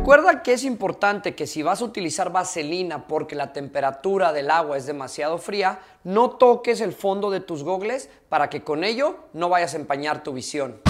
Recuerda que es importante que si vas a utilizar vaselina porque la temperatura del agua es demasiado fría, no toques el fondo de tus gogles para que con ello no vayas a empañar tu visión.